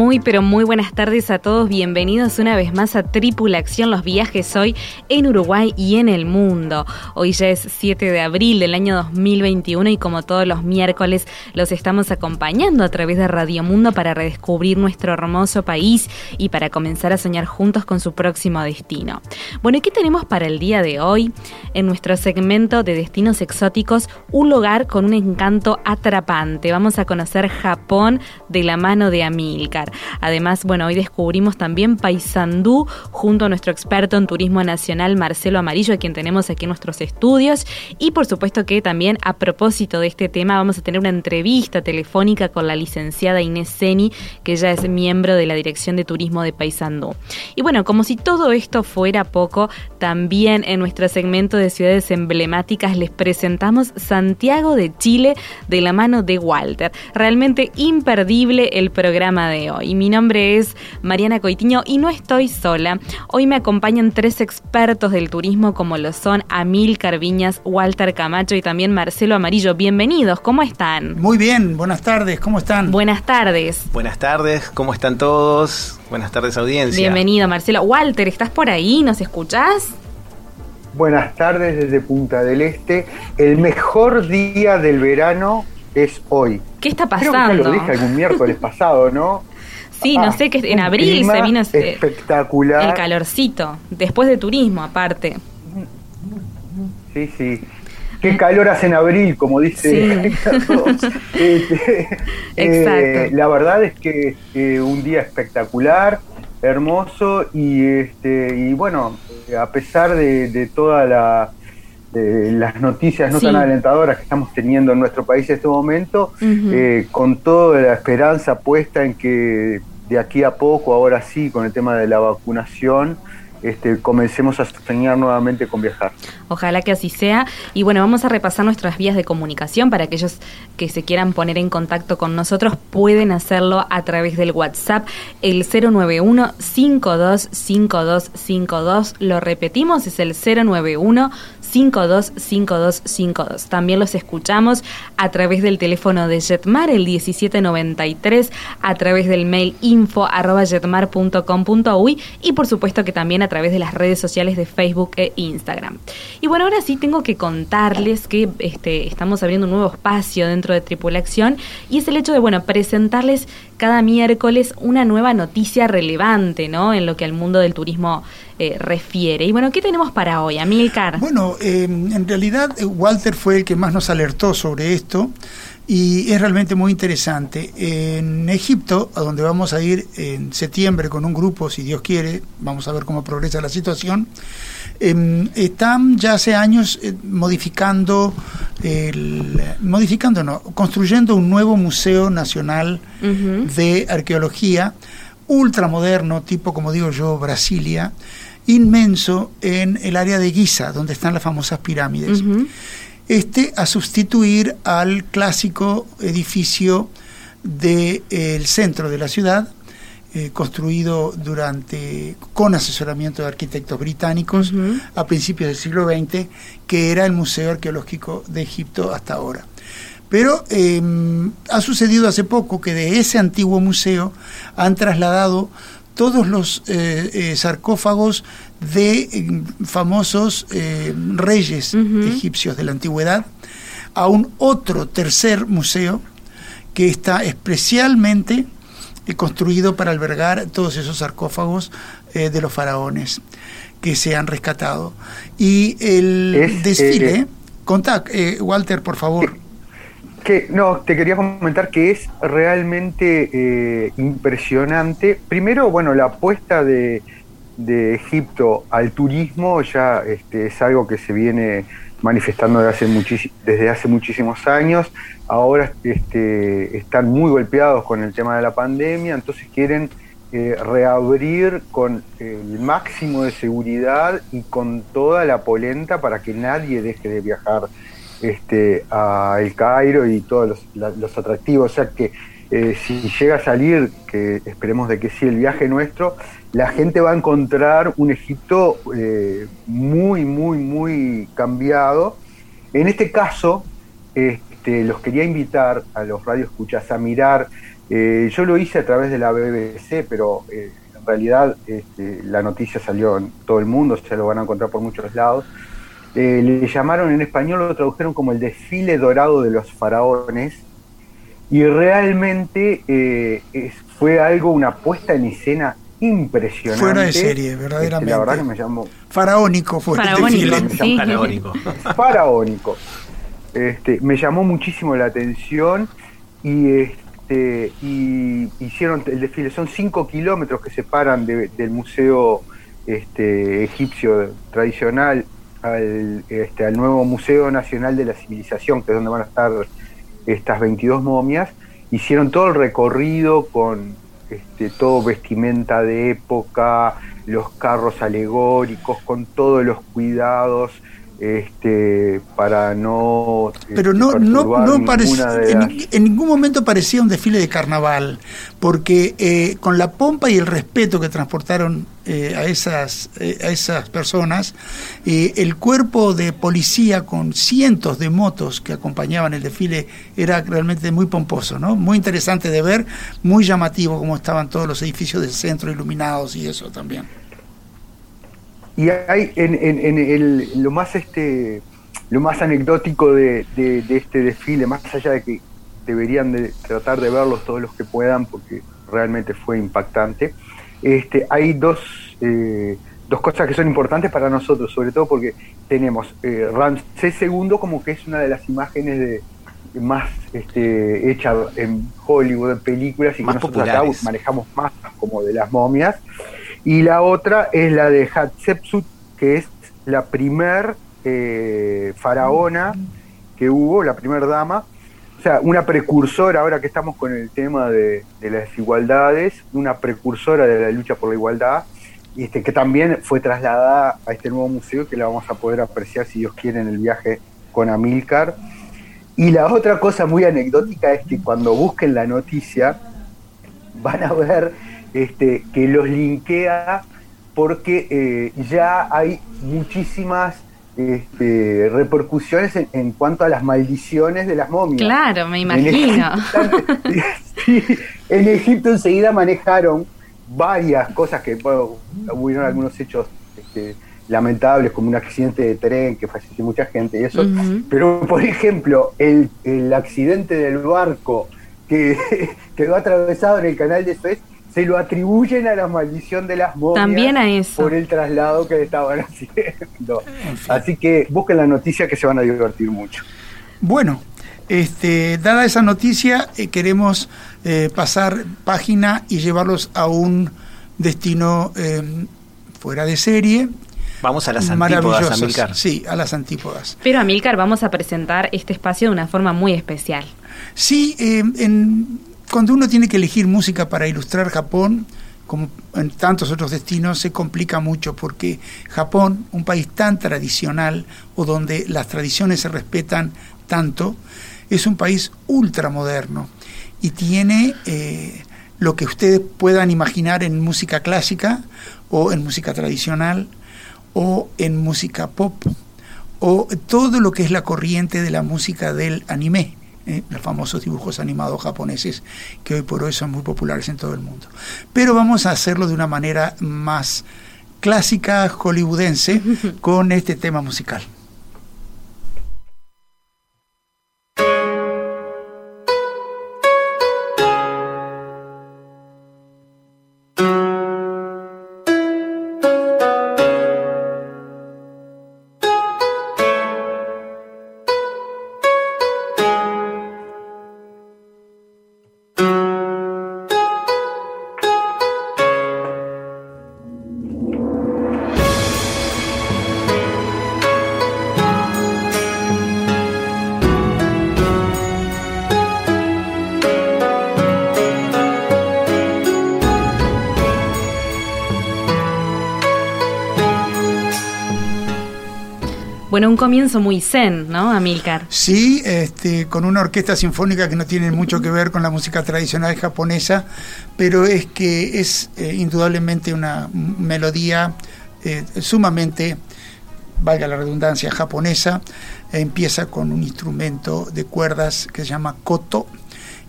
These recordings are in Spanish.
Muy pero muy buenas tardes a todos, bienvenidos una vez más a Tripula Acción, los viajes hoy en Uruguay y en el mundo. Hoy ya es 7 de abril del año 2021 y como todos los miércoles los estamos acompañando a través de Radio Mundo para redescubrir nuestro hermoso país y para comenzar a soñar juntos con su próximo destino. Bueno, ¿y qué tenemos para el día de hoy? En nuestro segmento de destinos exóticos, un lugar con un encanto atrapante. Vamos a conocer Japón de la mano de Además, bueno, hoy descubrimos también Paysandú junto a nuestro experto en turismo nacional Marcelo Amarillo, a quien tenemos aquí en nuestros estudios. Y por supuesto que también a propósito de este tema vamos a tener una entrevista telefónica con la licenciada Inés Seni, que ella es miembro de la Dirección de Turismo de Paysandú. Y bueno, como si todo esto fuera poco, también en nuestro segmento de ciudades emblemáticas les presentamos Santiago de Chile de la mano de Walter. Realmente imperdible el programa de hoy. Mi nombre es Mariana Coitiño y no estoy sola. Hoy me acompañan tres expertos del turismo como lo son Amil Carviñas, Walter Camacho y también Marcelo Amarillo. Bienvenidos, ¿cómo están? Muy bien, buenas tardes, ¿cómo están? Buenas tardes. Buenas tardes, ¿cómo están todos? Buenas tardes audiencia. Bienvenido Marcelo. Walter, ¿estás por ahí? ¿Nos escuchás? Buenas tardes desde Punta del Este. El mejor día del verano es hoy. ¿Qué está pasando? Creo que lo dije algún miércoles pasado, ¿no? Sí, no sé, que en abril se vino espectacular. el calorcito, después de turismo aparte. Sí, sí. Qué calor hace en abril, como dice Carlos. Este, eh, la verdad es que eh, un día espectacular, hermoso y este y bueno, a pesar de, todas las noticias no tan alentadoras que estamos teniendo en nuestro país en este momento, eh, con toda la esperanza puesta en que de aquí a poco, ahora sí, con el tema de la vacunación, este, comencemos a soñar nuevamente con viajar. Ojalá que así sea. Y bueno, vamos a repasar nuestras vías de comunicación para aquellos que se quieran poner en contacto con nosotros, pueden hacerlo a través del WhatsApp, el 091 525252. Lo repetimos, es el 091 525252. También los escuchamos a través del teléfono de Jetmar, el 1793, a través del mail info arroba jetmar.com.uy y por supuesto que también a través de las redes sociales de Facebook e Instagram. Y bueno, ahora sí tengo que contarles que este, estamos abriendo un nuevo espacio dentro de Tripulación y es el hecho de, bueno, presentarles cada miércoles una nueva noticia relevante, ¿no? En lo que al mundo del turismo eh, refiere. Y bueno, ¿qué tenemos para hoy, Amilcar? Bueno, eh, en realidad eh, Walter fue el que más nos alertó sobre esto y es realmente muy interesante. En Egipto, a donde vamos a ir en septiembre con un grupo, si Dios quiere, vamos a ver cómo progresa la situación, em, están ya hace años modificando, el, modificando no, construyendo un nuevo Museo Nacional de Arqueología ultramoderno, tipo como digo yo, Brasilia, inmenso en el área de Giza, donde están las famosas pirámides. Este a sustituir al clásico edificio del centro de la ciudad, eh, construido durante con asesoramiento de arquitectos británicos a principios del siglo XX, que era el Museo Arqueológico de Egipto hasta ahora. Pero em, ha sucedido hace poco que de ese antiguo museo han trasladado todos los eh, eh, sarcófagos de em, famosos eh, reyes egipcios de la antigüedad a un otro tercer museo que está especialmente construido para albergar todos esos sarcófagos de los faraones que se han rescatado. Y el desfile Contá, eh, Walter, por favor. Que, no, te quería comentar que es realmente eh, impresionante. Primero, bueno, la apuesta de, de Egipto al turismo ya este, es algo que se viene manifestando desde hace, muchísimos años. Ahora este, están muy golpeados con el tema de la pandemia, entonces quieren eh, reabrir con el máximo de seguridad y con toda la polenta para que nadie deje de viajar este, a El Cairo y todos los, atractivos. O sea que eh, si llega a salir, que esperemos de que sí, el viaje nuestro, la gente va a encontrar un Egipto eh, muy, muy, muy cambiado. En este caso, este, los quería invitar a los radioescuchas a mirar, eh, yo lo hice a través de la BBC, pero en realidad este, la noticia salió en todo el mundo, se lo van a encontrar por muchos lados. Le llamaron en español, lo tradujeron como el desfile dorado de los faraones, y realmente fue algo, una puesta en escena impresionante. Fuera de serie, verdaderamente. la verdad que me llamó. Faraónico fue Faraónico, este Faraónico. Faraónico. Este, me llamó muchísimo la atención y este y hicieron el desfile. Son cinco kilómetros que separan del museo este, egipcio tradicional al, este, al nuevo Museo Nacional de la Civilización, que es donde van a estar estas 22 momias. Hicieron todo el recorrido con este, todo vestimenta de época, los carros alegóricos, con todos los cuidados este, para no... Pero no, este, no, no parecía, en, ningún momento parecía un desfile de carnaval, porque eh, con la pompa y el respeto que transportaron eh, a, esas, eh, a esas personas, el cuerpo de policía con cientos de motos que acompañaban el desfile era realmente muy pomposo, ¿no? muy interesante de ver, muy llamativo como estaban todos los edificios del centro iluminados y eso también. Y hay en, en, el, lo más este lo más anecdótico de, este desfile, más allá de que deberían de tratar de verlos todos los que puedan, porque realmente fue impactante, este, hay dos, eh, dos cosas que son importantes para nosotros, sobre todo porque tenemos eh, Ramsés II como que es una de las imágenes de, más este, hecha en Hollywood, en películas, y que nosotros acá manejamos más como de las momias. Y la otra es la de Hatshepsut, que es la primer eh, faraona que hubo, la primer dama. O sea, una precursora, ahora que estamos con el tema de, las desigualdades, una precursora de la lucha por la igualdad, y este, que también fue trasladada a este nuevo museo que la vamos a poder apreciar, si Dios quiere, en el viaje con Amílcar. Y la otra cosa muy anecdótica es que cuando busquen la noticia, van a ver este, que los linkea porque eh, ya hay muchísimas este, repercusiones en, cuanto a las maldiciones de las momias. Claro, me imagino. En Egipto, enseguida manejaron varias cosas que bueno, hubieron algunos hechos este, lamentables como un accidente de tren que falleció mucha gente y eso. Pero por ejemplo, el, el accidente del barco que quedó atravesado en el canal de Suez se lo atribuyen a la maldición de las momias También a eso. por el traslado que estaban haciendo. Así que busquen la noticia que se van a divertir mucho. Bueno, este, dada esa noticia, eh, queremos eh, pasar página y llevarlos a un destino eh, fuera de serie. Vamos a las antípodas, Amilcar. Sí, a las antípodas. Pero Amilcar, vamos a presentar este espacio de una forma muy especial. Sí, en, cuando uno tiene que elegir música para ilustrar Japón, como en tantos otros destinos, se complica mucho porque Japón, un país tan tradicional o donde las tradiciones se respetan tanto, es un país ultramoderno y tiene eh, lo que ustedes puedan imaginar en música clásica o en música tradicional o en música pop o todo lo que es la corriente de la música del anime ¿eh? los famosos dibujos animados japoneses que hoy por hoy son muy populares en todo el mundo. Pero vamos a hacerlo de una manera más clásica hollywoodense con este tema musical. Comienzo muy zen, ¿no, Amilcar? Sí, este, con una orquesta sinfónica que no tiene mucho que ver con la música tradicional japonesa, pero es que es eh, indudablemente una melodía eh, sumamente, valga la redundancia, japonesa. empieza con un instrumento de cuerdas que se llama koto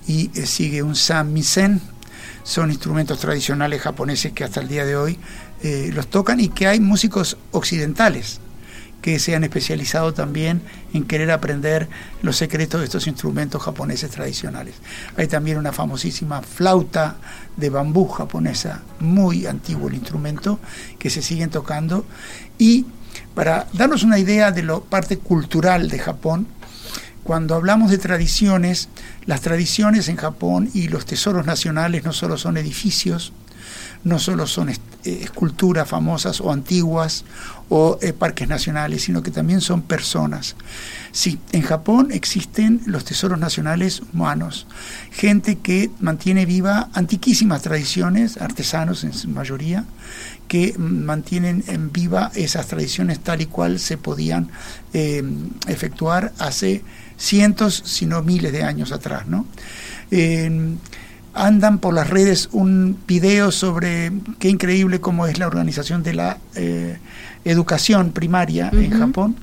y eh, sigue un samisen. Son instrumentos tradicionales japoneses que hasta el día de hoy los tocan y que hay músicos occidentales que se han especializado también en querer aprender los secretos de estos instrumentos japoneses tradicionales. Hay también una famosísima flauta de bambú japonesa, muy antiguo el instrumento, que se siguen tocando. Y para darnos una idea de la parte cultural de Japón, cuando hablamos de tradiciones, las tradiciones en Japón y los tesoros nacionales no solo son edificios, no solo son eh, esculturas famosas o antiguas o eh, parques nacionales, sino que también son personas. Sí, en Japón existen los tesoros nacionales humanos, gente que mantiene viva antiquísimas tradiciones, artesanos en su mayoría, que mantienen en viva esas tradiciones tal y cual se podían eh, efectuar hace cientos, si no miles de años atrás. ¿no? Andan por las redes un video sobre qué increíble cómo es la organización de la eh, educación primaria en Japón.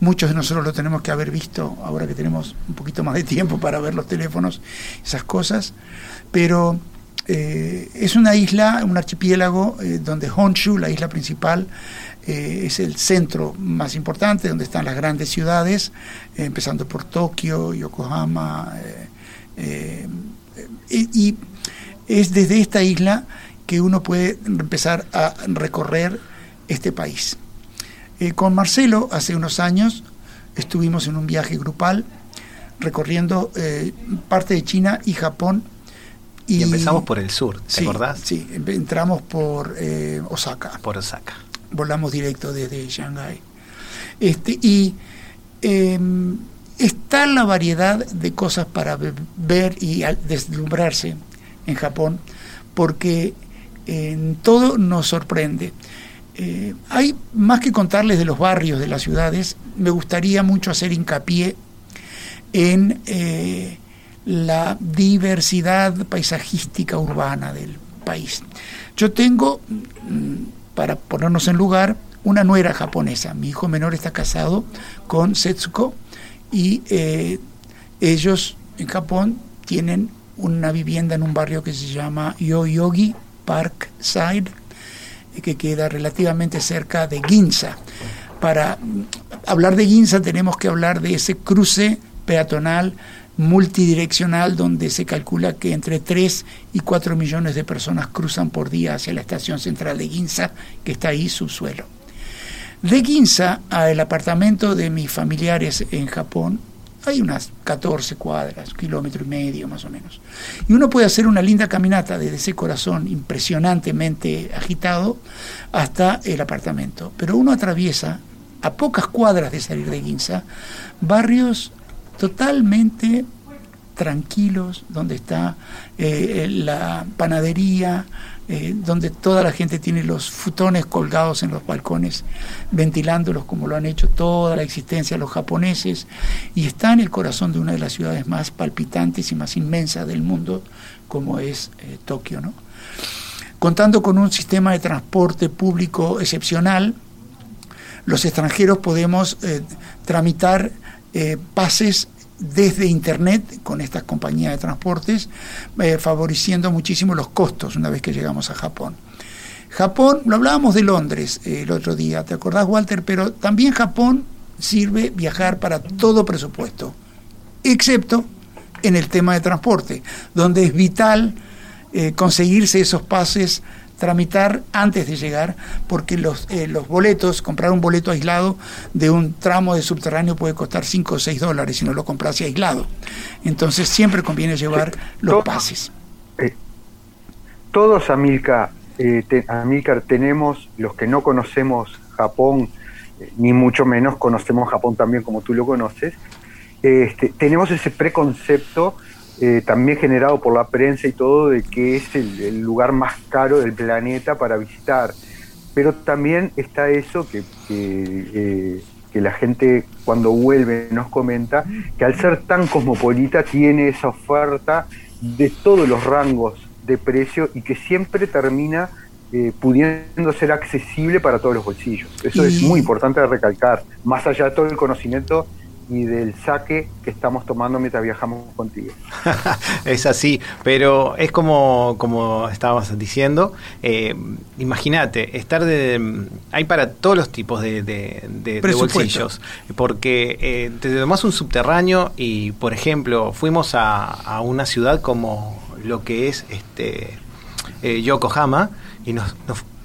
Muchos de nosotros lo tenemos que haber visto ahora que tenemos un poquito más de tiempo para ver los teléfonos, esas cosas. Pero eh, es una isla, un archipiélago eh, donde Honshu, la isla principal, es el centro más importante, donde están las grandes ciudades, empezando por Tokio, Yokohama, y es desde esta isla que uno puede empezar a recorrer este país. Eh, con Marcelo, hace unos años, estuvimos en un viaje grupal recorriendo eh, parte de China y Japón. Y, empezamos por el sur, ¿te sí, acordás? Sí, entramos por eh, Osaka. Por Osaka. Volamos directo desde Shanghái. Este, y em, está la variedad de cosas para ver y deslumbrarse en Japón, porque en todo nos sorprende. Eh, hay más que contarles de los barrios de las ciudades, me gustaría mucho hacer hincapié en eh, la diversidad paisajística urbana del país. Yo tengo, mm, para ponernos en lugar, una nuera japonesa. Mi hijo menor está casado con Setsuko, y eh, ellos en Japón tienen una vivienda en un barrio que se llama Yoyogi Parkside, que queda relativamente cerca de Ginza. Para hablar de Ginza tenemos que hablar de ese cruce peatonal multidireccional donde se calcula que entre 3 y 4 millones de personas cruzan por día hacia la estación central de Ginza, que está ahí subsuelo. De Ginza al apartamento de mis familiares en Japón hay unas 14 cuadras, kilómetro y medio más o menos. Y uno puede hacer una linda caminata desde ese corazón impresionantemente agitado hasta el apartamento. Pero uno atraviesa, a pocas cuadras de salir de Ginza, barrios totalmente tranquilos, donde está eh, la panadería, eh, donde toda la gente tiene los futones colgados en los balcones, ventilándolos como lo han hecho toda la existencia los japoneses, y está en el corazón de una de las ciudades más palpitantes y más inmensas del mundo, como es eh, Tokio. ¿no? Contando con un sistema de transporte público excepcional, los extranjeros podemos tramitar pases desde Internet con estas compañías de transportes, eh, favoreciendo muchísimo los costos una vez que llegamos a Japón. Japón, lo hablábamos de Londres eh, el otro día, ¿te acordás Walter? Pero también Japón sirve viajar para todo presupuesto, excepto en el tema de transporte, donde es vital eh, conseguirse esos pases tramitar antes de llegar, porque los, eh, los boletos, comprar un boleto aislado de un tramo de subterráneo puede costar 5 o 6 dólares si no lo compras aislado. Entonces siempre conviene llevar los pases. Eh, todos, Amilcar, eh, Amilcar, tenemos, los que no conocemos Japón, ni mucho menos conocemos Japón también como tú lo conoces, este, tenemos ese preconcepto eh, también generado por la prensa y todo, de que es el, lugar más caro del planeta para visitar. Pero también está eso que, eh, que la gente cuando vuelve nos comenta, que al ser tan cosmopolita tiene esa oferta de todos los rangos de precio y que siempre termina eh, pudiendo ser accesible para todos los bolsillos. Eso es muy importante recalcar, más allá de todo el conocimiento y del saque que estamos tomando mientras viajamos contigo. es así, pero es como, como estábamos diciendo, eh, imagínate, estar de... Hay para todos los tipos de, bolsillos, porque eh, te tomás un subterráneo y, por ejemplo, fuimos a, una ciudad como lo que es este eh, Yokohama y nos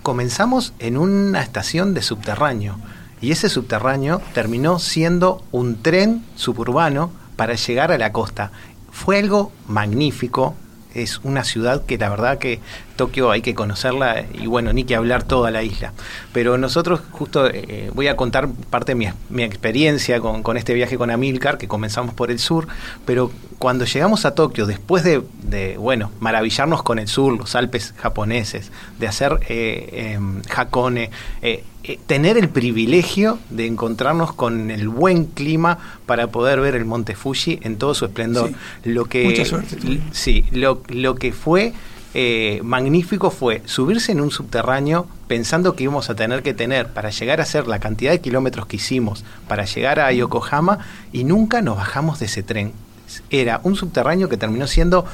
comenzamos en una estación de subterráneo y ese subterráneo terminó siendo un tren suburbano para llegar a la costa. Fue algo magnífico, es una ciudad que la verdad que Tokio hay que conocerla y bueno, ni que hablar toda la isla. Pero nosotros justo eh, voy a contar parte de mi, experiencia con, este viaje con Amilcar, que comenzamos por el sur, pero cuando llegamos a Tokio, después de, bueno, maravillarnos con el sur, los Alpes japoneses, de hacer eh, em, Hakone, eh, tener el privilegio de encontrarnos con el buen clima para poder ver el monte Fuji en todo su esplendor. lo que, mucha suerte. Sí, lo, lo que fue eh, magnífico fue subirse en un subterráneo pensando que íbamos a tener que tener para llegar a hacer la cantidad de kilómetros que hicimos para llegar a Yokohama y nunca nos bajamos de ese tren. Era un subterráneo que terminó siendo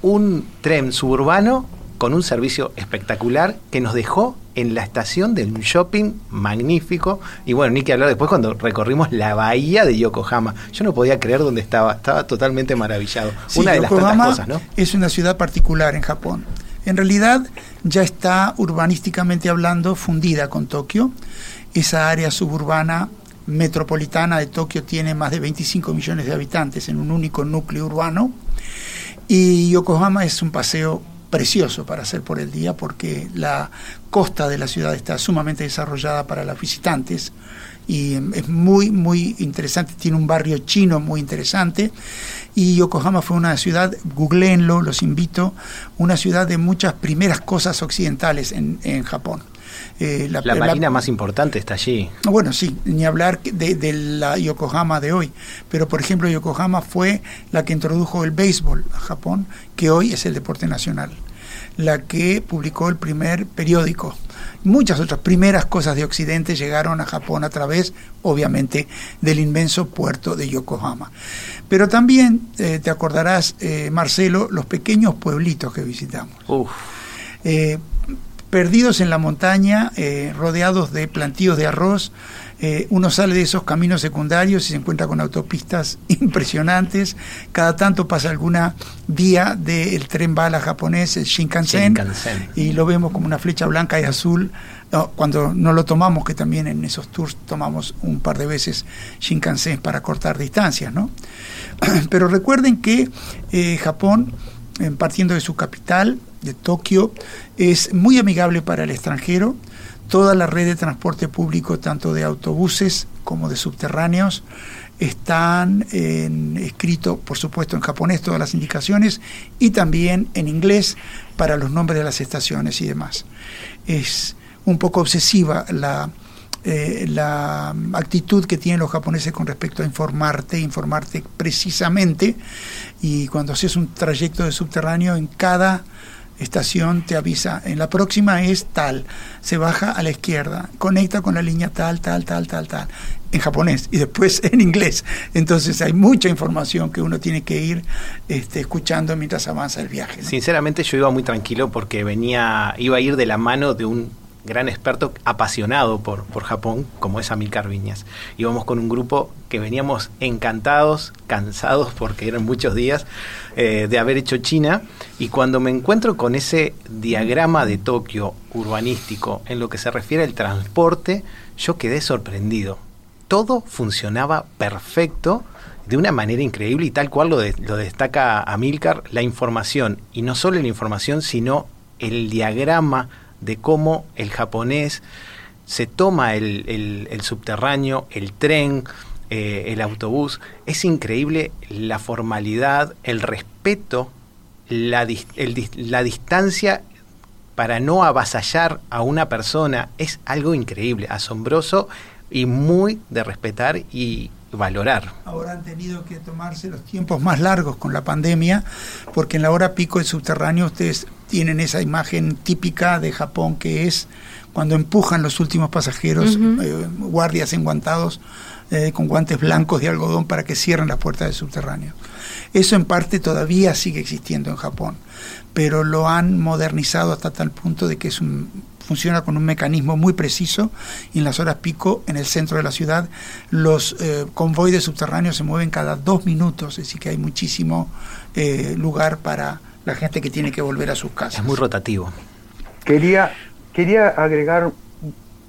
un tren suburbano con un servicio espectacular que nos dejó en la estación de un shopping magnífico. Y bueno, ni que hablar después cuando recorrimos la bahía de Yokohama. Yo no podía creer dónde estaba, estaba totalmente maravillado. una de las cosas, ¿no? Es una ciudad particular en Japón. En realidad ya está urbanísticamente hablando fundida con Tokio. Esa área suburbana metropolitana de Tokio tiene más de 25 millones de habitantes en un único núcleo urbano. Y Yokohama es un paseo precioso para hacer por el día porque la costa de la ciudad está sumamente desarrollada para los visitantes y es muy, muy interesante. Tiene un barrio chino muy interesante. Y Yokohama fue una ciudad, googleenlo, los invito, una ciudad de muchas primeras cosas occidentales en, en Japón. Eh, la, marina más importante está allí. Bueno, sí, ni hablar de, de, la Yokohama de hoy. Pero, por ejemplo, Yokohama fue la que introdujo el béisbol a Japón, que hoy es el deporte nacional la que publicó el primer periódico. Muchas otras primeras cosas de Occidente llegaron a Japón a través, obviamente, del inmenso puerto de Yokohama. Pero también, eh, te acordarás, eh, Marcelo, los pequeños pueblitos que visitamos. Eh, perdidos en la montaña, rodeados de plantíos de arroz, eh, uno sale de esos caminos secundarios y se encuentra con autopistas impresionantes. Cada tanto pasa alguna vía del tren bala japonés, el Shinkansen, y lo vemos como una flecha blanca y azul. cuando no lo tomamos, que también en esos tours tomamos un par de veces Shinkansen para cortar distancias, ¿no? Pero recuerden que eh, Japón, partiendo de su capital, de Tokio, es muy amigable para el extranjero Toda la red de transporte público, tanto de autobuses como de subterráneos, están en, escrito, por supuesto, en japonés todas las indicaciones y también en inglés para los nombres de las estaciones y demás. Es un poco obsesiva la, eh, la actitud que tienen los japoneses con respecto a informarte, informarte precisamente, y cuando haces un trayecto de subterráneo en cada estación te avisa, en la próxima es tal, se baja a la izquierda, conecta con la línea tal, tal, tal, tal, tal, en japonés y después en inglés. Entonces hay mucha información que uno tiene que ir este, escuchando mientras avanza el viaje. Sinceramente yo iba muy tranquilo porque venía, iba a ir de la mano de un gran experto apasionado por, por Japón, como es Amilcar Viñas. Íbamos con un grupo que veníamos encantados, cansados, porque eran muchos días eh, de haber hecho China, y cuando me encuentro con ese diagrama de Tokio urbanístico en lo que se refiere al transporte, yo quedé sorprendido. Todo funcionaba perfecto de una manera increíble y tal cual lo, lo destaca Amilcar, la información, y no solo la información, sino el diagrama de cómo el japonés se toma el, subterráneo, el tren, eh, el autobús. Es increíble la formalidad, el respeto, la, la distancia para no avasallar a una persona. Es algo increíble, asombroso y muy de respetar y valorar. Ahora han tenido que tomarse los tiempos más largos con la pandemia, porque en la hora pico del subterráneo ustedes tienen esa imagen típica de Japón que es cuando empujan los últimos pasajeros, eh, guardias enguantados eh, con guantes blancos de algodón para que cierren las puertas del subterráneo. Eso en parte todavía sigue existiendo en Japón, pero lo han modernizado hasta tal punto de que es un, funciona con un mecanismo muy preciso y en las horas pico en el centro de la ciudad los eh, convoyes subterráneos se mueven cada dos minutos, es decir que hay muchísimo lugar para la gente que tiene que volver a sus casas. Es muy rotativo. Quería Quería agregar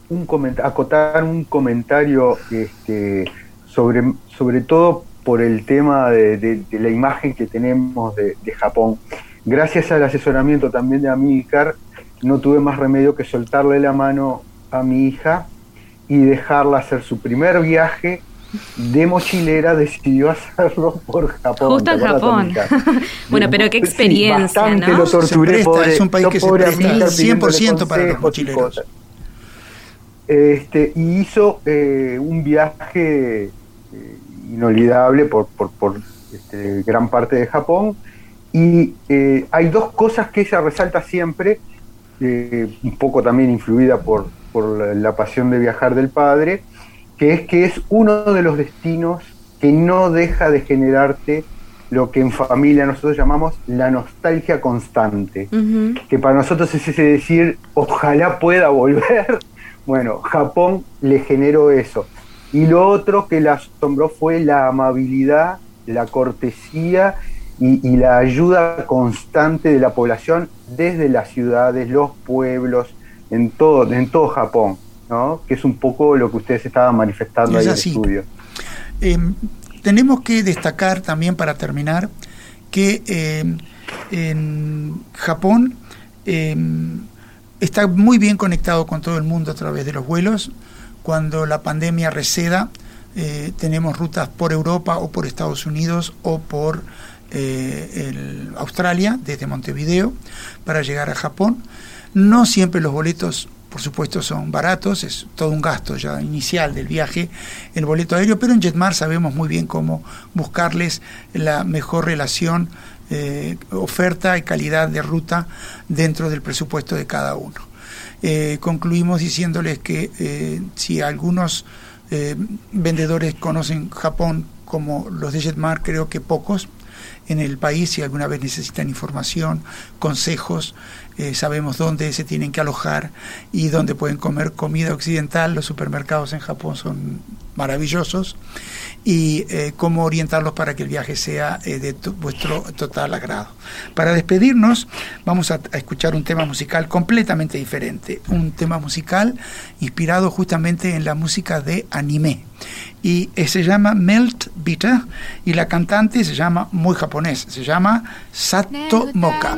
un comentario, acotar un comentario este, sobre, sobre todo por el tema de, la imagen que tenemos de, Japón. Gracias al asesoramiento también de Amícar, no tuve más remedio que soltarle la mano a mi hija y dejarla hacer su primer viaje de mochilera decidió hacerlo por Japón. Justo en Japón. bueno, pero qué experiencia, bastante lo torturé. es un país que se presta 100% para los mochileros. Este, y hizo eh, un viaje eh, inolvidable por, por, por este, gran parte de Japón. Y eh, hay dos cosas que ella resalta siempre, un poco también influida por, por la pasión de viajar del padre, que es que es uno de los destinos que no deja de generarte lo que en familia nosotros llamamos la nostalgia constante, que para nosotros es ese decir, ojalá pueda volver. Bueno, Japón le generó eso. Y lo otro que la asombró fue la amabilidad, la cortesía y, y la ayuda constante de la población desde las ciudades, los pueblos, en todo, en todo Japón que es un poco lo que ustedes estaban manifestando ahí en el estudio. Em, tenemos que destacar también para terminar que em, en Japón em, está muy bien conectado con todo el mundo a través de los vuelos. Cuando la pandemia receda, eh, tenemos rutas por Europa o por Estados Unidos o por eh, Australia, desde Montevideo, para llegar a Japón. No siempre los boletos por supuesto son baratos, es todo un gasto ya inicial del viaje el boleto aéreo, pero en Jetmar sabemos muy bien cómo buscarles la mejor relación eh, oferta y calidad de ruta dentro del presupuesto de cada uno. Eh, concluimos diciéndoles que eh, si algunos vendedores conocen Japón como los de Jetmar, creo que pocos en el país, si alguna vez necesitan información, consejos, eh, sabemos dónde se tienen que alojar y dónde pueden comer comida occidental. Los supermercados en Japón son maravillosos y eh, cómo orientarlos para que el viaje sea eh, de vuestro total agrado. Para despedirnos vamos a, escuchar un tema musical completamente diferente, un tema musical inspirado justamente en la música de anime y se llama Melt Bitter y la cantante se llama muy japonés, se llama Sato Moka.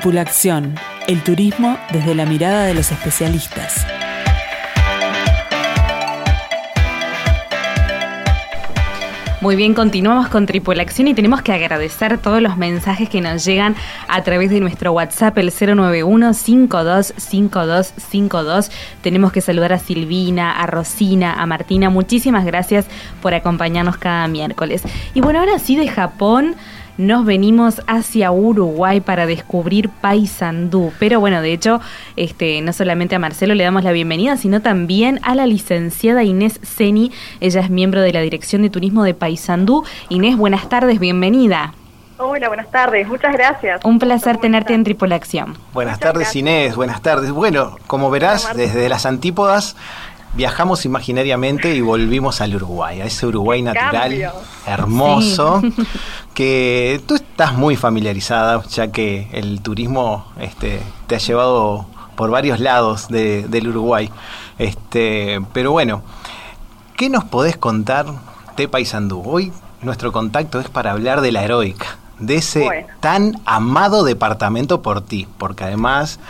Tripulación, el turismo desde la mirada de los especialistas. Muy bien, continuamos con Tripulación y tenemos que agradecer todos los mensajes que nos llegan a través de nuestro WhatsApp, el 091-525252. Tenemos que saludar a Silvina, a Rosina, a Martina. Muchísimas gracias por acompañarnos cada miércoles. Y bueno, ahora sí de Japón nos venimos hacia Uruguay para descubrir Paysandú. Pero bueno, de hecho, este, no solamente a Marcelo le damos la bienvenida, sino también a la licenciada Inés Seni. Ella es miembro de la Dirección de Turismo de Paysandú. Inés, buenas tardes, bienvenida. Hola, buenas tardes, muchas gracias. Un placer tenerte en Tripulación. Buenas tardes Inés, buenas tardes. Bueno, como verás, desde las antípodas viajamos imaginariamente y volvimos al Uruguay, a ese Uruguay natural, hermoso, que tú estás muy familiarizada, ya que el turismo este, te ha llevado por varios lados del Uruguay. Este, pero bueno, ¿qué nos podés contar de Paysandú? Hoy nuestro contacto es para hablar de la heroica, de ese tan amado departamento por ti, porque además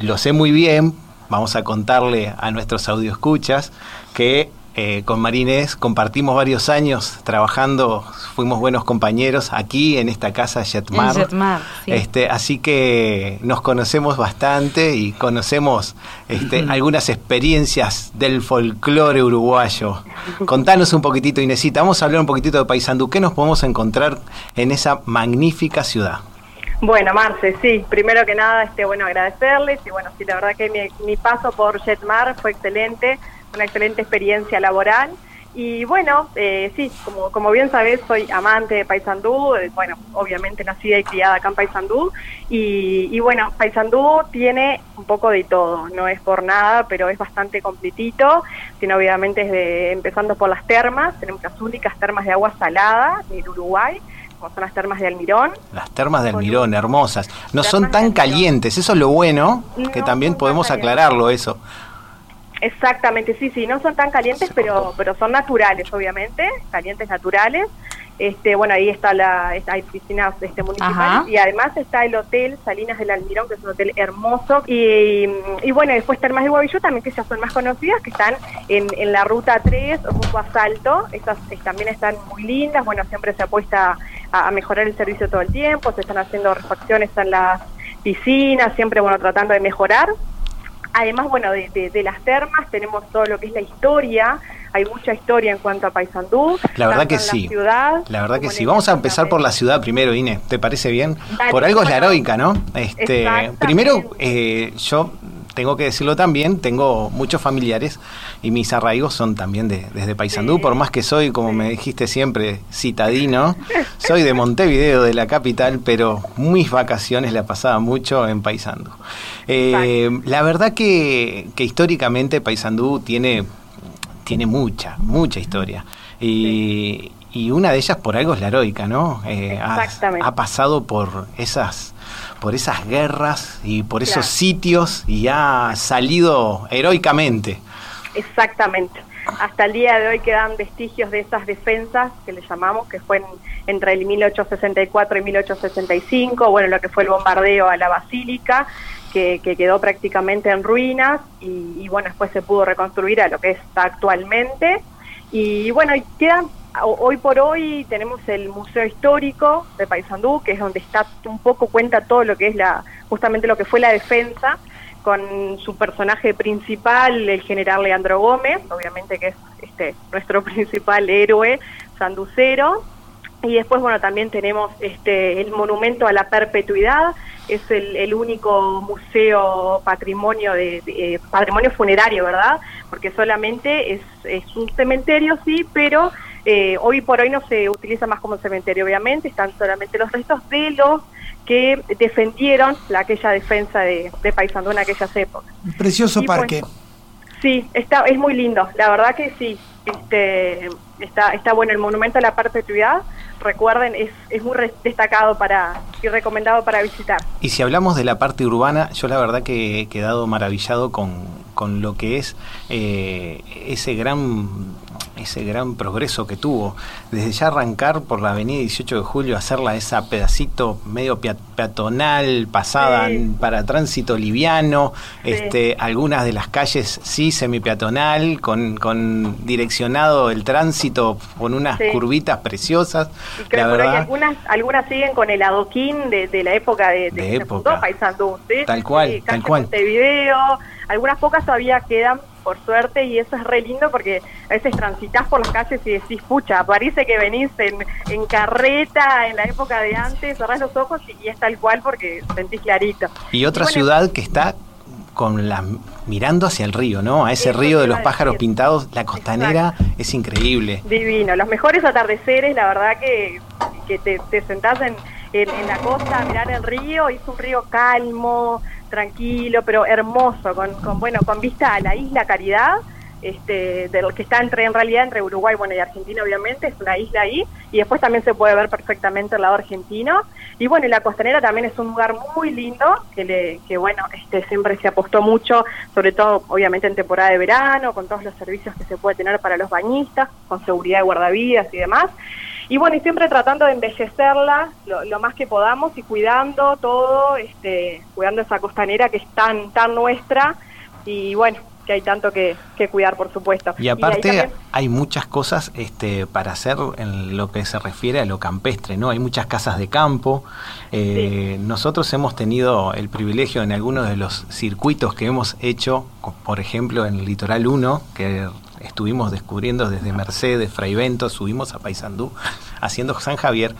lo sé muy bien vamos a contarle a nuestros escuchas que eh, con Marines compartimos varios años trabajando, fuimos buenos compañeros aquí en esta casa Jetmar. este, así que nos conocemos bastante y conocemos este, algunas experiencias del folclore uruguayo. Contanos un poquitito, Inesita, vamos a hablar un poquitito de Paysandú. ¿Qué nos podemos encontrar en esa magnífica ciudad? Bueno, Marce, sí, primero que nada, este, bueno, agradecerles y bueno, sí, la verdad que mi, paso por Jetmar fue excelente, una excelente experiencia laboral y bueno, eh, sí, como, como bien sabes, soy amante de Paysandú, eh, bueno, obviamente nacida y criada acá en Paysandú y, bueno, Paysandú tiene un poco de todo, no es por nada, pero es bastante completito, tiene obviamente desde, empezando por las termas, tenemos las únicas termas de agua salada en Uruguay, como son las termas de Almirón. Las termas de Almirón, hermosas. No son tan calientes, eso es lo bueno, que también podemos aclararlo eso. Exactamente, sí, sí, no son tan calientes, pero, pero son naturales, obviamente, calientes naturales. Este, bueno, ahí está la, hay piscinas este, municipales y además está el hotel Salinas del Almirón, que es un hotel hermoso. Y, y bueno, después Termas de Guavillú también, que ya son más conocidas, que están en, en la ruta 3, rumbo a Salto. Estas también están muy lindas, bueno, siempre se apuesta a, mejorar el servicio todo el tiempo, se están haciendo refacciones en las piscinas, siempre, bueno, tratando de mejorar. Además, bueno, de, de, las termas tenemos todo lo que es la historia, hay mucha historia en cuanto a Paysandú. La verdad que sí. La, verdad que sí. Vamos a empezar por la ciudad primero, Ine. ¿Te parece bien? por algo es la heroica, ¿no? Este, primero, eh, yo tengo que decirlo también, tengo muchos familiares y mis arraigos son también de, desde Paysandú, por más que soy, como me dijiste siempre, citadino, soy de Montevideo, de la capital, pero mis vacaciones la pasaba mucho en Paysandú. Eh, la verdad que, históricamente Paysandú tiene, tiene mucha, mucha historia. Y, una de ellas por algo es la heroica, ¿no? Eh, ha, pasado por esas por esas guerras y por esos sitios y ha salido heroicamente. Exactamente. Hasta el día de hoy quedan vestigios de esas defensas que le llamamos, que fue entre el 1864 y 1865, bueno, lo que fue el bombardeo a la basílica, que, quedó prácticamente en ruinas y, y, bueno, después se pudo reconstruir a lo que está actualmente. Y bueno, quedan hoy por hoy tenemos el Museo Histórico de Paysandú, que es donde está un poco cuenta todo lo que es la justamente lo que fue la defensa con su personaje principal, el general Leandro Gómez, obviamente que es este nuestro principal héroe sanducero. Y después, bueno, también tenemos este el monumento a la perpetuidad, es el, único museo patrimonio de, patrimonio funerario, ¿verdad? Porque solamente es, es un cementerio, sí, pero eh, hoy por hoy no se utiliza más como cementerio, obviamente, están solamente los restos de los que defendieron la, aquella defensa de, de Paysandú en aquellas épocas. Precioso parque. sí, está, es muy lindo, la verdad que sí. Este, está, está bueno el monumento a la perpetuidad, recuerden, es, es muy destacado para y recomendado para visitar. Y si hablamos de la parte urbana, yo la verdad que he quedado maravillado con, con lo que es eh, ese gran ese gran progreso que tuvo. Desde ya arrancar por la avenida 18 de julio, hacerla esa pedacito medio peatonal, pasada para tránsito liviano, este, algunas de las calles sí semi-peatonal, con, con direccionado el tránsito con unas curvitas preciosas. Y creo que algunas, algunas siguen con el adoquín de, la época de, de, época. Paisandú, Tal cual, tal cual. video algunas pocas todavía quedan por suerte y eso es re lindo porque a veces transitas por las calles y decís, pucha, parece que venís en, en carreta en la época de antes, cerrás los ojos y, es tal cual porque sentís clarito. Y otra ciudad que está con la mirando hacia el río, ¿no? A ese río de los pájaros pintados, la costanera es increíble. Divino, los mejores atardeceres, la verdad que, que te, te sentás en, en, en, la costa a mirar el río, es un río calmo, tranquilo, pero hermoso, con, con, bueno, con vista a la isla Caridad, este, de lo que está entre en realidad entre Uruguay bueno y Argentina obviamente, es una isla ahí, y después también se puede ver perfectamente el lado argentino. Y bueno, y la costanera también es un lugar muy lindo, que le, que bueno, este siempre se apostó mucho, sobre todo obviamente en temporada de verano, con todos los servicios que se puede tener para los bañistas, con seguridad de guardavidas y demás. Y bueno, y siempre tratando de embellecerla lo, más que podamos y cuidando todo, este, cuidando esa costanera que es tan, tan nuestra. Y bueno, que hay tanto que, cuidar, por supuesto. Y aparte hay muchas cosas este, para hacer en lo que se refiere a lo campestre, ¿no? Hay muchas casas de campo. Eh, nosotros hemos tenido el privilegio en algunos de los circuitos que hemos hecho, por ejemplo en el Litoral 1, que estuvimos descubriendo desde Mercedes, Fraivento, subimos a Paysandú haciendo San Javier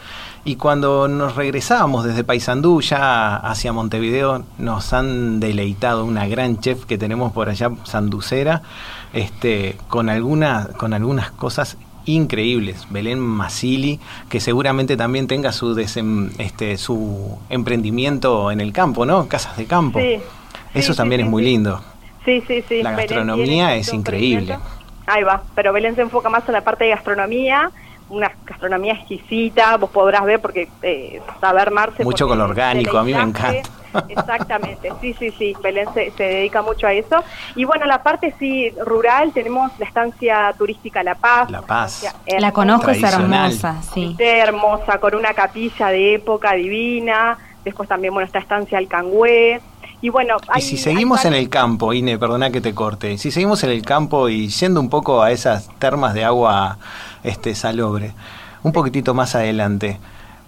y cuando nos regresábamos desde Paysandú ya hacia Montevideo nos han deleitado una gran chef que tenemos por allá, Sanducera, este, con, alguna, con algunas cosas increíbles. Belén Masili, que seguramente también tenga su, este, su emprendimiento en el campo, ¿no? Casas de campo. Eso también es muy lindo. Sí, sí, sí. La gastronomía es increíble. Ahí va, pero Belén se enfoca más en la parte de gastronomía, una gastronomía exquisita, vos podrás ver porque eh, saber Marce... Mucho con lo orgánico, a mí me encanta. Exactamente, sí, sí, sí, Belén se, dedica mucho a eso. Y bueno, la parte sí rural, tenemos la estancia turística La Paz. La Paz. La conozco, es hermosa, sí. hermosa, con una capilla de época divina. Después también, bueno, esta estancia Alcangüe. Y bueno, y si seguimos en el campo, Ine, perdona que te corte, si seguimos en el campo y yendo un poco a esas termas de agua este salobre, un poquitito más adelante,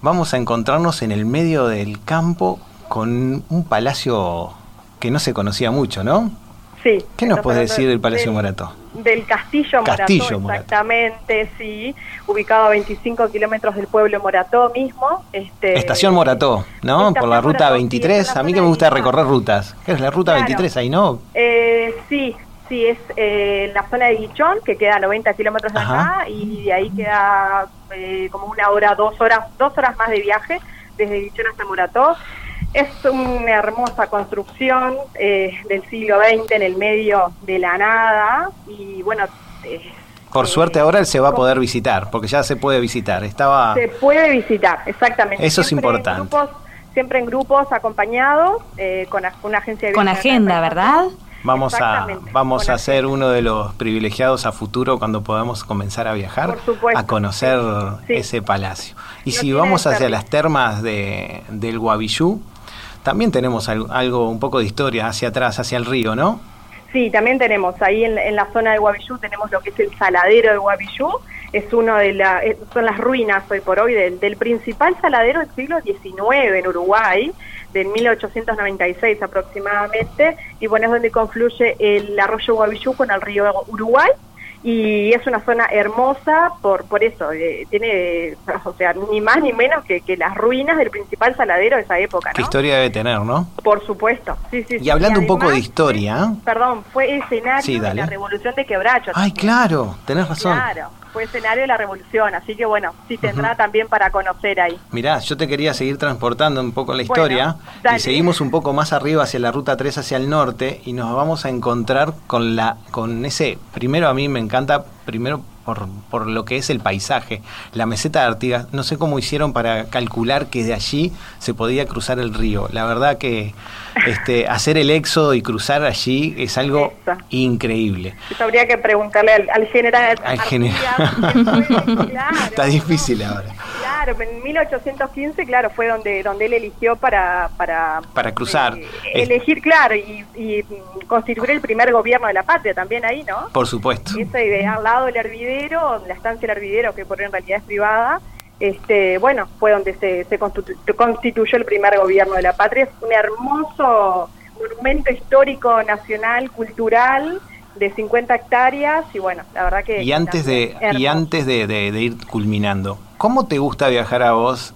vamos a encontrarnos en el medio del campo con un palacio que no se conocía mucho, ¿no? Sí. ¿Qué nos puede decir del Palacio Morato? Del Castillo, Castillo Morató, exactamente, sí, ubicado a 25 kilómetros del pueblo Morató mismo. Este, Estación Morató, ¿no? Por la ruta 23, a mí que me gusta recorrer rutas. ¿Qué es la ruta 23 ahí, no? Eh, sí, sí, es eh, la zona de Guichón, que queda a 90 kilómetros de acá, y de ahí queda eh, como una hora, dos horas, dos horas más de viaje, desde Guichón hasta Morató. Es una hermosa construcción eh, del siglo XX en el medio de la nada y bueno... Por eh, suerte ahora se va a poder visitar, porque ya se puede visitar. Estaba... Se puede visitar, exactamente. Eso es importante. siempre en grupos acompañados, eh, con una agencia de... Con agenda, ¿verdad? Vamos a vamos a ser uno de los privilegiados a futuro cuando podamos comenzar a viajar, a conocer ese palacio. Y si vamos hacia las termas de, del Guavillú, también tenemos algo, un poco de historia hacia atrás, hacia el río, ¿no? Sí, también tenemos. Ahí en, la zona de Guavillú tenemos lo que es el saladero de Guavillú, es uno de eh, son las ruinas hoy por hoy del, del principal saladero del siglo XIX en Uruguay, del 1896 aproximadamente, y bueno, es donde confluye el arroyo Guavillú con el río Uruguay, y es una zona hermosa por por eso eh, tiene o sea ni más ni menos que, que, las ruinas del principal saladero de esa época ¿no? qué historia debe tener no por supuesto sí sí y hablando un poco de historia perdón fue escenario de la revolución de quebracho ay claro tenés razón. Claro fue escenario de la revolución, así que bueno, sí tendrá también para conocer ahí. Mirá, yo te quería seguir transportando un poco la historia y seguimos un poco más arriba hacia la ruta 3 hacia el norte y nos vamos a encontrar con la con ese primero a mí me encanta primero por, lo que es el paisaje. La meseta de Artigas, no sé cómo hicieron para calcular que de allí se podía cruzar el río. La verdad que este, hacer el éxodo y cruzar allí es algo increíble. Eso habría que preguntarle al, general. Al general. Está difícil ahora. Claro, en 1815, claro, fue donde donde él eligió para para, para cruzar. Eh, elegir, claro, y, y, constituir el primer gobierno de la patria también ahí, ¿no? Por supuesto. Esa idea, al lado del hervidero, la estancia del hervidero, que por en realidad es privada, este, bueno, fue donde se, se constituyó el primer gobierno de la patria. Es un hermoso monumento histórico nacional, cultural, de 50 hectáreas y bueno, la verdad que... Y antes, de, y antes de, ir culminando, ¿cómo te gusta viajar a vos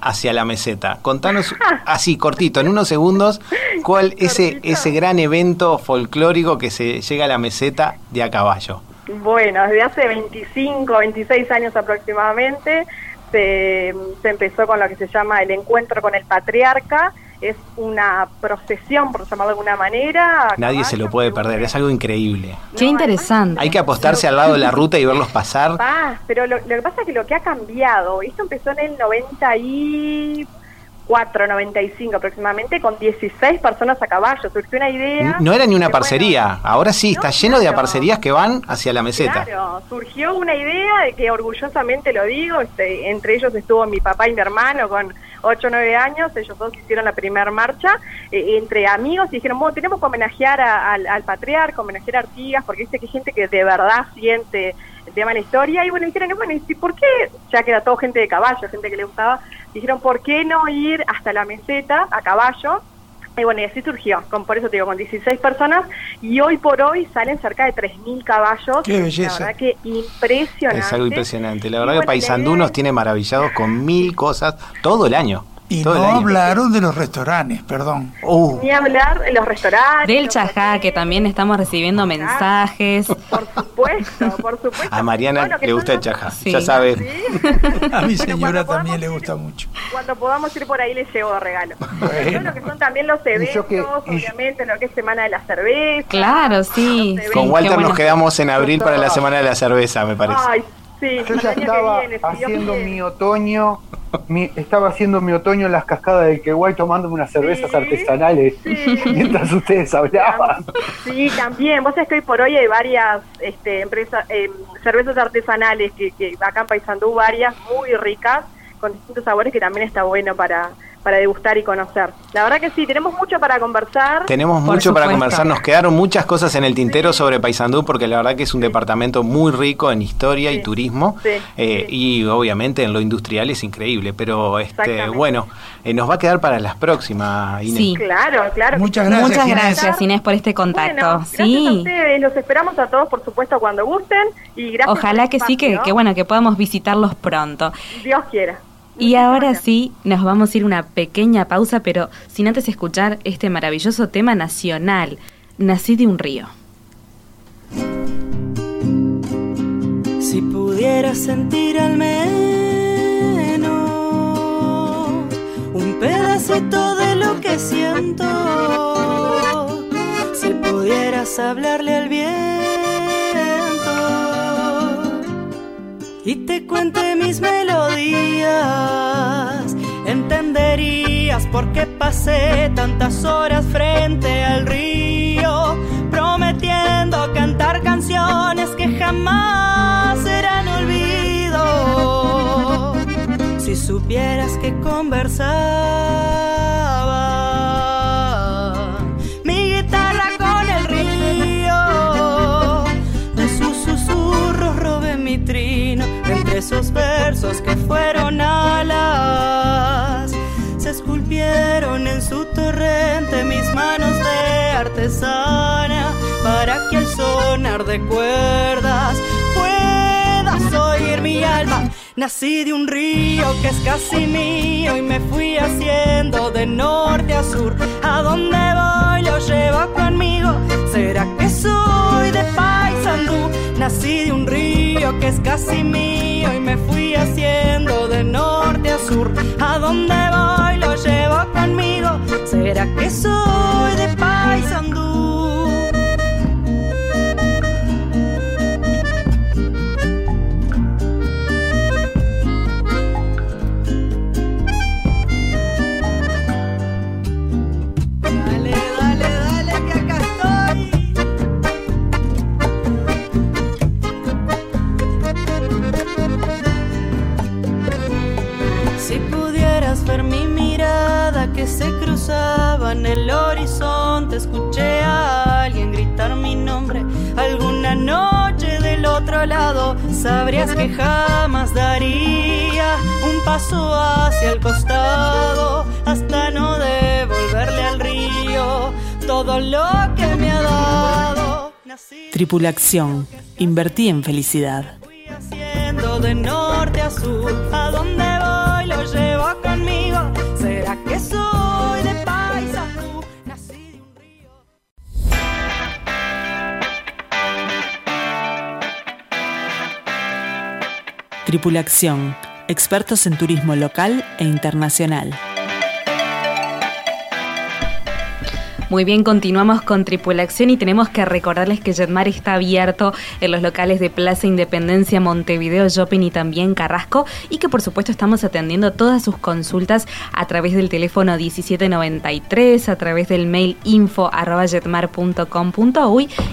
hacia la meseta? Contanos así, cortito, en unos segundos, cuál es ese, ese gran evento folclórico que se llega a la meseta de a caballo. Bueno, desde hace 25, 26 años aproximadamente se, se empezó con lo que se llama el encuentro con el patriarca, es una procesión, por llamarlo de alguna manera. Nadie se lo puede perder, es algo increíble. Qué interesante. Hay que apostarse al lado de la ruta y verlos pasar. pero lo, lo, que pasa es que lo que ha cambiado, esto empezó en el 90 y 4.95 aproximadamente, con 16 personas a caballo. Surgió una idea. No era ni una parcería, ahora sí, está lleno de parcerías que van hacia la meseta. Claro, surgió una idea de que orgullosamente lo digo, este, entre ellos estuvo mi papá y mi hermano con 8 o 9 años, ellos dos hicieron la primera marcha, eh, entre amigos, y dijeron, bueno, tenemos que homenajear al, patriarca, homenajear a Artigas, porque dice que hay gente que de verdad siente el tema de la historia, y bueno, dijeron, bueno, ¿y por qué? Ya que era todo gente de caballo, gente que le gustaba, dijeron, ¿por qué no ir hasta la meseta a caballo? Y bueno, y así surgió, con, por eso te digo, con 16 personas, y hoy por hoy salen cerca de 3.000 caballos. ¡Qué belleza! La verdad que impresionante. Es algo impresionante. La verdad que Paisandú nos tiene maravillados con mil cosas todo el año. Y no hablaron de los restaurantes, perdón. Uh. Ni hablar de los restaurantes. Del chajá, que también estamos recibiendo mensajes. Por supuesto, por supuesto. A Mariana le gusta el chajá, ya sabes. A mi señora también le gusta mucho. Cuando podamos ir por ahí le llevo regalo. Bueno. Lo que son también los eventos, obviamente, lo que es Semana de la Cerveza. Claro, sí. Con Walter nos quedamos en abril para la Semana de la Cerveza, me parece. Ay, sí, Yo ya estaba haciendo mi otoño estaba haciendo mi otoño en las cascadas del Queguay tomándome unas cervezas artesanales mientras ustedes hablaban. Sí, también. Vos sabés que hoy por hoy hay varias este, empresas, eh, cervezas artesanales que, que acá en Paysandú, varias muy ricas, con distintos sabores que también está bueno para, para degustar y conocer. La verdad que sí, tenemos mucho para conversar. Tenemos mucho para conversar, nos quedaron muchas cosas en el tintero sobre Paysandú porque la verdad que es un departamento muy rico en historia y turismo eh, y obviamente en lo industrial es increíble, pero este bueno, eh, nos va a quedar para las próximas, Inés. Sí, claro, claro. Muchas gracias. Muchas gracias Inés por este contacto. sí. a ustedes, los esperamos a todos por supuesto cuando gusten y gracias. Ojalá que sí, que, que bueno, que podamos visitarlos pronto. Dios quiera. Y ahora sí, nos vamos a ir una pequeña pausa, pero sin antes escuchar este maravilloso tema nacional, Nací de un río. Si pudiera sentir al menos un pedacito de lo que siento, si pudieras hablarle al bien y te cuente mis melodías, entenderías por qué pasé tantas horas frente al río, prometiendo cantar canciones que jamás serán olvido. Si supieras que conversaba artesana para que el sonar de cuerdas puedas oír mi alma. Nací de un río que es casi mío y me fui haciendo de norte a sur. A donde voy lo llevo conmigo. ¿Será que soy de Paysandú? Nací de un río que es casi mío y me fui haciendo de norte a sur. A donde voy lo llevo conmigo. ¿Será que soy de Paysandú? En el horizonte escuché a alguien gritar mi nombre. Alguna noche del otro lado sabrías que jamás daría un paso hacia el costado hasta no devolverle al río todo lo que me ha dado. Tripulación. Invertí en felicidad. Fui haciendo de norte a sur. Tripulación. Expertos en turismo local e internacional. Muy bien, continuamos con Tripulación y tenemos que recordarles que Jetmar está abierto en los locales de Plaza Independencia, Montevideo, Shopping y también Carrasco y que por supuesto estamos atendiendo todas sus consultas a través del teléfono 1793, a través del mail info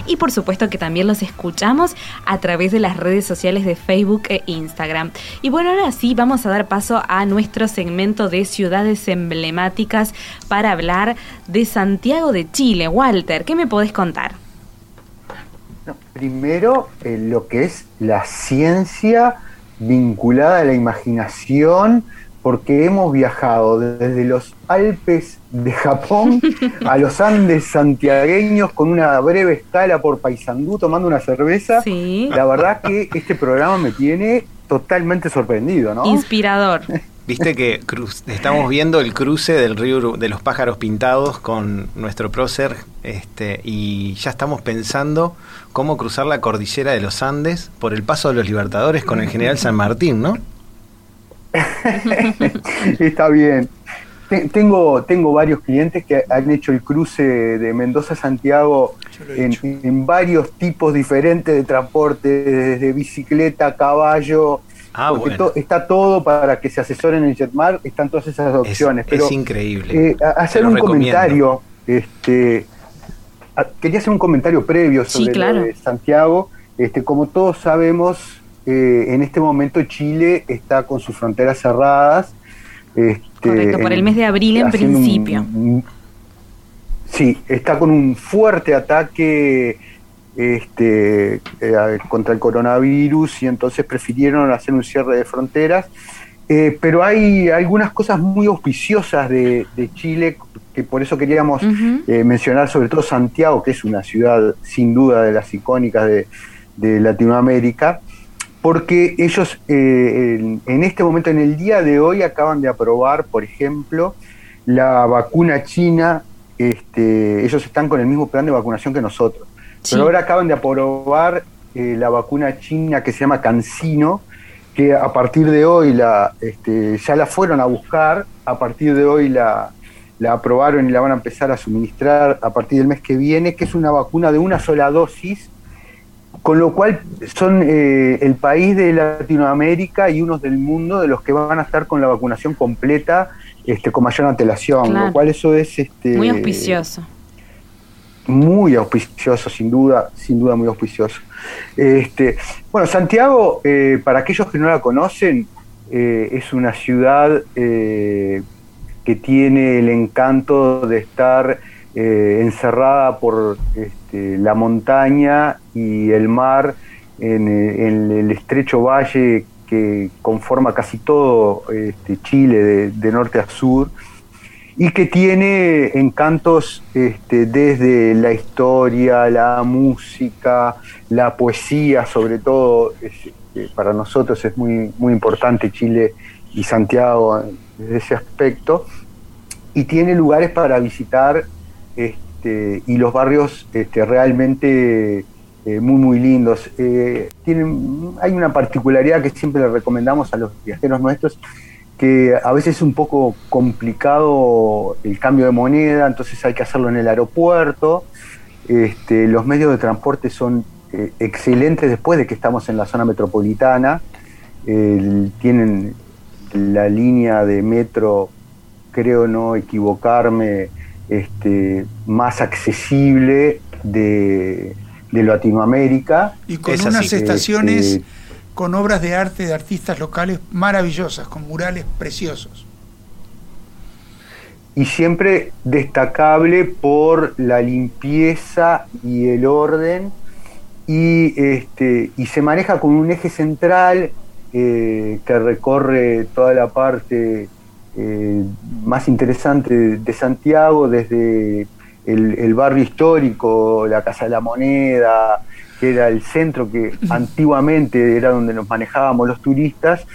y por supuesto que también los escuchamos a través de las redes sociales de Facebook e Instagram. Y bueno, ahora sí vamos a dar paso a nuestro segmento de ciudades emblemáticas para hablar de Santiago de Chile. Walter, ¿qué me podés contar? primero, eh, lo que es la ciencia vinculada a la imaginación, porque hemos viajado desde los Alpes de Japón a los Andes santiagueños con una breve escala por Paysandú tomando una cerveza. La verdad que este programa me tiene totalmente sorprendido, ¿no? Inspirador. Viste que estamos viendo el cruce del río de los pájaros pintados con nuestro prócer este, y ya estamos pensando cómo cruzar la cordillera de los Andes por el paso de los Libertadores con el general San Martín, ¿no? Está bien. Tengo, tengo varios clientes que han hecho el cruce de Mendoza a Santiago en, en, varios tipos diferentes de transporte, desde bicicleta, caballo, Ah, está todo para que se asesoren en Jetmar, están todas esas opciones. Es, es increíble. Eh, hacer un comentario, este, quería hacer un comentario previo sobre Santiago. Este, como todos sabemos, eh, en este momento Chile está con sus fronteras cerradas. Este, Correcto, por el mes de abril en principio. sí, está con un fuerte ataque este, eh, contra el coronavirus y entonces prefirieron hacer un cierre de fronteras. Eh, pero hay algunas cosas muy auspiciosas de, Chile que por eso queríamos eh, mencionar, sobre todo Santiago, que es una ciudad sin duda de las icónicas de, Latinoamérica, porque ellos en, este momento, en el día de hoy, acaban de aprobar, por ejemplo, la vacuna china. Este, ellos están con el mismo plan de vacunación que nosotros. Pero ahora acaban de aprobar eh, la vacuna china que se llama Cancino, que a partir de hoy la, este, ya la fueron a buscar, a partir de hoy la, la aprobaron y la van a empezar a suministrar a partir del mes que viene, que es una vacuna de una sola dosis, con lo cual son eh, el país de Latinoamérica y unos del mundo de los que van a estar con la vacunación completa este, con mayor antelación, lo cual eso es... Este, Muy auspicioso muy auspicioso, sin duda, sin duda muy auspicioso. Este, bueno, Santiago, eh, para aquellos que no la conocen, eh, es una ciudad eh, que tiene el encanto de estar encerrada por este, la montaña y el mar en, el estrecho valle que conforma casi todo este, Chile de norte a sur y que tiene encantos este, desde la historia, la música, la poesía, sobre todo, este, para nosotros es muy, muy importante Chile y Santiago desde ese aspecto, y tiene lugares para visitar este, y los barrios realmente eh, muy, muy lindos. Eh, tienen, hay una particularidad que siempre le recomendamos a los viajeros nuestros, que a veces es un poco complicado el cambio de moneda, entonces hay que hacerlo en el aeropuerto. Este, los medios de transporte son eh, excelentes después de que estamos en la zona metropolitana. tienen la línea de metro, creo no equivocarme, este, más accesible de, Latinoamérica. Y con unas estaciones... Este, con obras de arte de artistas locales maravillosas, con murales preciosos. y siempre destacable por la limpieza y el orden y, este, y se maneja con un eje central eh, que recorre toda la parte eh, más interesante de Santiago, desde el, barrio histórico, la Casa de la Moneda, que era el centro que antiguamente era donde nos manejábamos los turistas,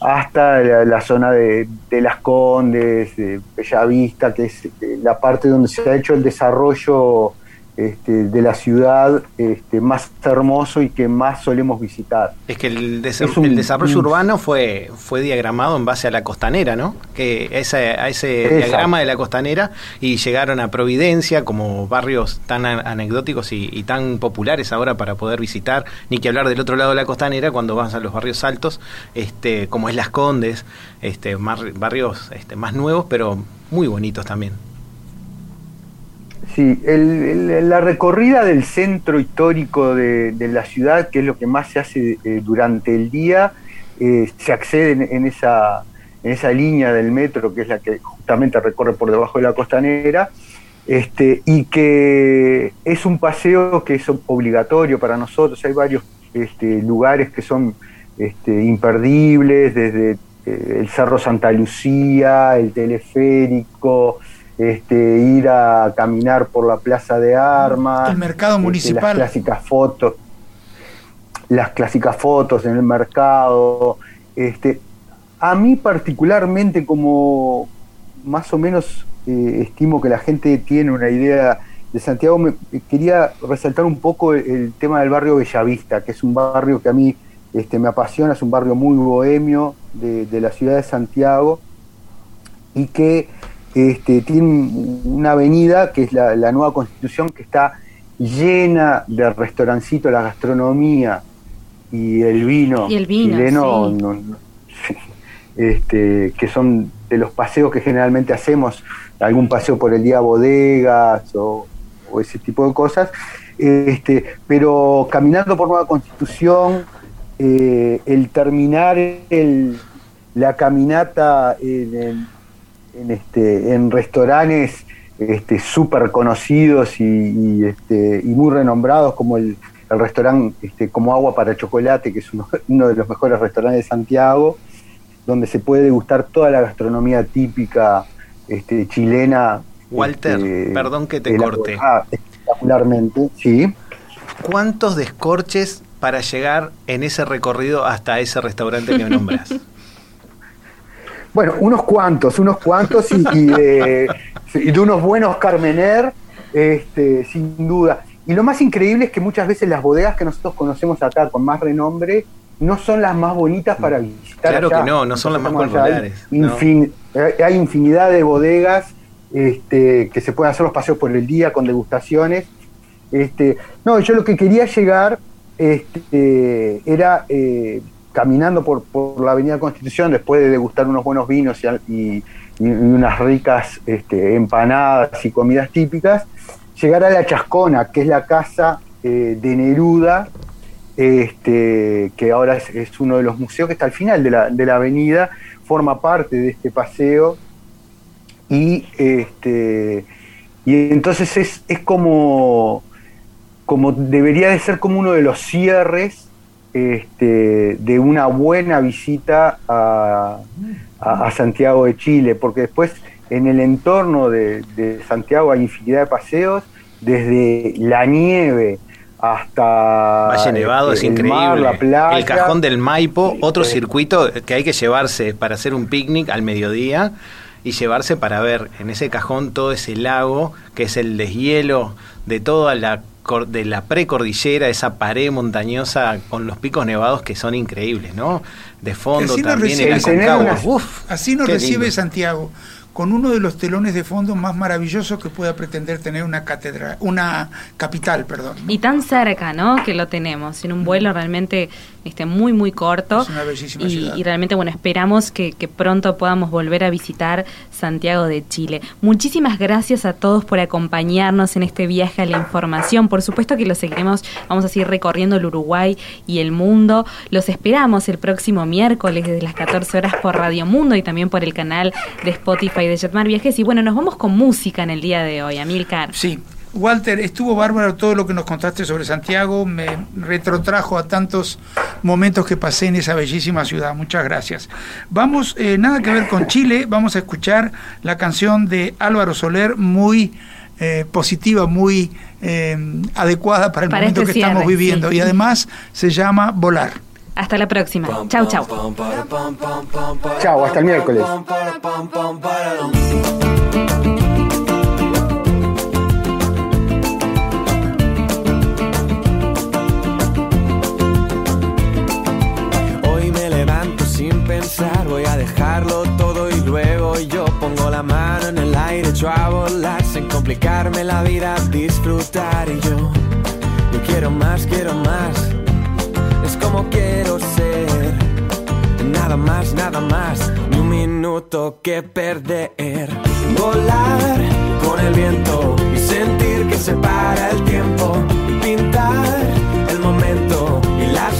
hasta la, zona de, Las Condes, de Bellavista, que es eh, la parte donde se ha hecho el desarrollo este, de la ciudad este, más hermoso y que más solemos visitar. Es que el, desarrollo urbano fue, fue diagramado en base a la costanera, ¿no? Que ese, a ese diagrama de la costanera y llegaron a Providencia como barrios tan anecdóticos y, tan populares ahora para poder visitar, ni que hablar del otro lado de la costanera cuando vas a los barrios altos, este, como es Las Condes, este, barrios este, más nuevos, pero muy bonitos también. Sí, la recorrida del centro histórico de, la ciudad, que es lo que más se hace eh, durante el día, eh, se accede en, esa, en esa línea del metro, que es la que justamente recorre por debajo de la costanera, este, y que es un paseo que es obligatorio para nosotros. Hay varios este, lugares que son este, imperdibles, desde eh, el Cerro Santa Lucía, el teleférico, este, ir a caminar por la plaza de armas, el mercado este, municipal, las clásicas fotos, las clásicas fotos en el mercado. Este, a mí particularmente como más o menos eh, estimo que la gente tiene una idea de Santiago, me, quería resaltar un poco el, tema del barrio Bellavista, que es un barrio que a mí este, me apasiona, es un barrio muy bohemio de, de la ciudad de Santiago y que este, tiene una avenida que es la, nueva constitución que está llena de restaurancitos, la gastronomía y el vino, y el chileno, este, que son de los paseos que generalmente hacemos, algún paseo por el día bodegas o, ese tipo de cosas, este, pero caminando por Nueva Constitución, eh, el terminar el, la caminata en, en, este, en restaurantes este, súper conocidos y, este, y muy renombrados como el, el restaurante este, como Agua para Chocolate, que es uno, de los mejores restaurantes de Santiago, donde se puede degustar toda la gastronomía típica este, chilena. Walter, este, perdón que te corte. Espectacularmente, sí. ¿Cuántos descorches para llegar en ese recorrido hasta ese restaurante que nombras? Bueno, unos cuantos, unos cuantos y, de, unos buenos Carmener, este, sin duda. Y lo más increíble es que muchas veces las bodegas que nosotros conocemos acá con más renombre no son las más bonitas para visitar. Claro que no, no son las más populares. Hay, infinidad de bodegas este, que se pueden hacer los paseos por el día con degustaciones. Este, no, yo lo que quería llegar este, era eh, caminando por, por, la Avenida Constitución, después de degustar unos buenos vinos y, unas ricas este, empanadas y comidas típicas, llegar a La Chascona, que es la casa eh, de Neruda, este, que ahora es, uno de los museos que está al final de la, de la avenida, forma parte de este paseo. Y, este, y entonces es, es como, como debería de ser como uno de los cierres este, de una buena visita a, Santiago de Chile, porque después en el entorno de, Santiago hay infinidad de paseos, desde la nieve hasta Valle Nevado es este, increíble. el cajón del Maipo, otro circuito que hay que llevarse para hacer un picnic al mediodía y llevarse para ver en ese cajón todo ese lago que es el deshielo de toda la de la precordillera, esa pared montañosa con los picos nevados que son increíbles, ¿no? De fondo también el Así nos recibe Santiago, con uno de los telones de fondo más maravillosos que pueda pretender tener una catedral, una capital, perdón. Y tan cerca, ¿no? Que lo tenemos, en un vuelo realmente este, muy, muy corto. Es una bellísima y, ciudad. y realmente, bueno, esperamos que, que pronto podamos volver a visitar Santiago de Chile. Muchísimas gracias a todos por acompañarnos en este viaje a la información. Por supuesto que lo seguiremos, vamos a seguir recorriendo el Uruguay y el mundo. Los esperamos el próximo miércoles desde las 14 horas por Radio Mundo y también por el canal de Spotify de Jetmar Viajes. Y bueno, nos vamos con música en el día de hoy, Amilcar. Sí, Walter, estuvo bárbaro todo lo que nos contaste sobre Santiago, me retrotrajo a tantos momentos que pasé en esa bellísima ciudad. Muchas gracias. Vamos, eh, nada que ver con Chile, vamos a escuchar la canción de Álvaro Soler, muy eh, positiva, muy eh, adecuada para el Para momento este que estamos viviendo sí. y además se llama Volar. Hasta la próxima. Chau, chau. Chao, hasta el miércoles. Voy a dejarlo todo y luego yo pongo la mano en el aire, echo a volar sin complicarme la vida, disfrutar y yo, yo quiero más, quiero más, es como quiero ser, nada más, nada más, ni un minuto que perder, volar con el viento y sentir que se para el tiempo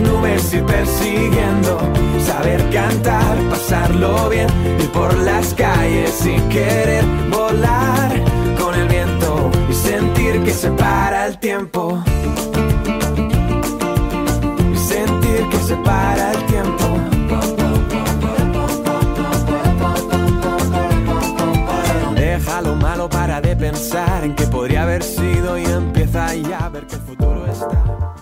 nubes ir persiguiendo, saber cantar, pasarlo bien, ir por las calles y querer volar con el viento y sentir que se para el tiempo. Y sentir que se para el tiempo. Deja lo malo para de pensar en que podría haber sido y empieza ya a ver que el futuro está.